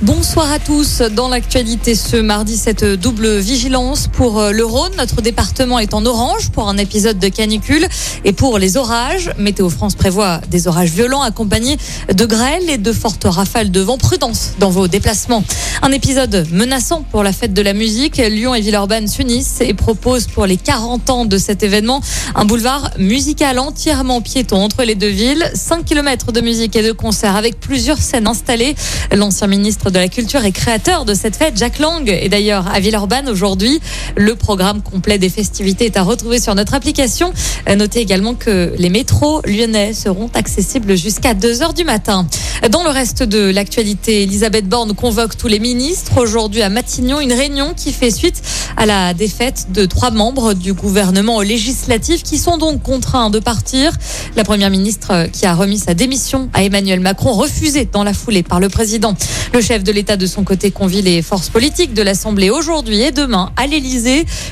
Bonsoir à tous. Dans l'actualité ce mardi, cette double vigilance pour euh, le Rhône. Notre département est en orange pour un épisode de canicule et pour les orages. Météo France prévoit des orages violents accompagnés de grêles et de fortes rafales de vent. Prudence dans vos déplacements. Un épisode menaçant pour la fête de la musique. Lyon et Villeurbanne s'unissent et proposent pour les 40 ans de cet événement un boulevard musical entièrement piéton entre les deux villes. 5 km de musique et de concerts avec plusieurs scènes installées. L'ancien ministre de la Culture et créateur de cette fête, Jacques Lang, est d'ailleurs à Villeurbanne aujourd'hui. Le programme complet des festivités est à retrouver sur notre application. Notez également que les métros lyonnais seront accessibles jusqu'à 2 heures du matin. Dans le reste de l'actualité, Elisabeth Borne convoque tous les ministres aujourd'hui à Matignon, une réunion qui fait suite à la défaite de trois membres du gouvernement législatif qui sont donc contraints de partir. La première ministre qui a remis sa démission à Emmanuel Macron, refusée dans la foulée par le président. Le chef de l'État de son côté convie les forces politiques de l'Assemblée aujourd'hui et demain à l'Élysée.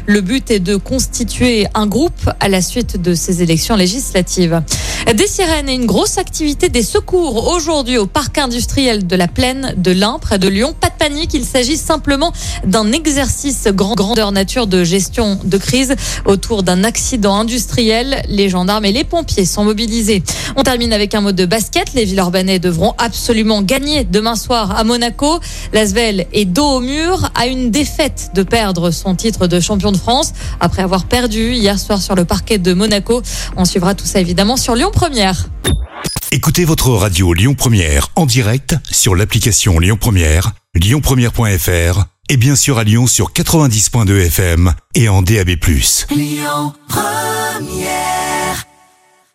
Le but est de constituer un groupe à la suite de ces élections législatives. Des sirènes et une grosse activité des secours aujourd'hui au parc industriel de la plaine de l'Ain, près de Lyon. Pas de panique, il s'agit simplement d'un exercice grand grandeur nature de gestion de crise autour d'un accident industriel. Les gendarmes et les pompiers sont mobilisés. On termine avec un mot de basket. Les Villeurbanais devront absolument gagner demain soir à Monaco. L'Asvel est dos au mur à une défaite de perdre son titre de champion de France après avoir perdu hier soir sur le parquet de Monaco. On suivra tout ça évidemment sur Lyon Première. Écoutez votre radio Lyon Première en direct sur l'application Lyon Première, lyonpremière.fr et bien sûr à Lyon sur 90.2 FM et en DAB+. Lyon Première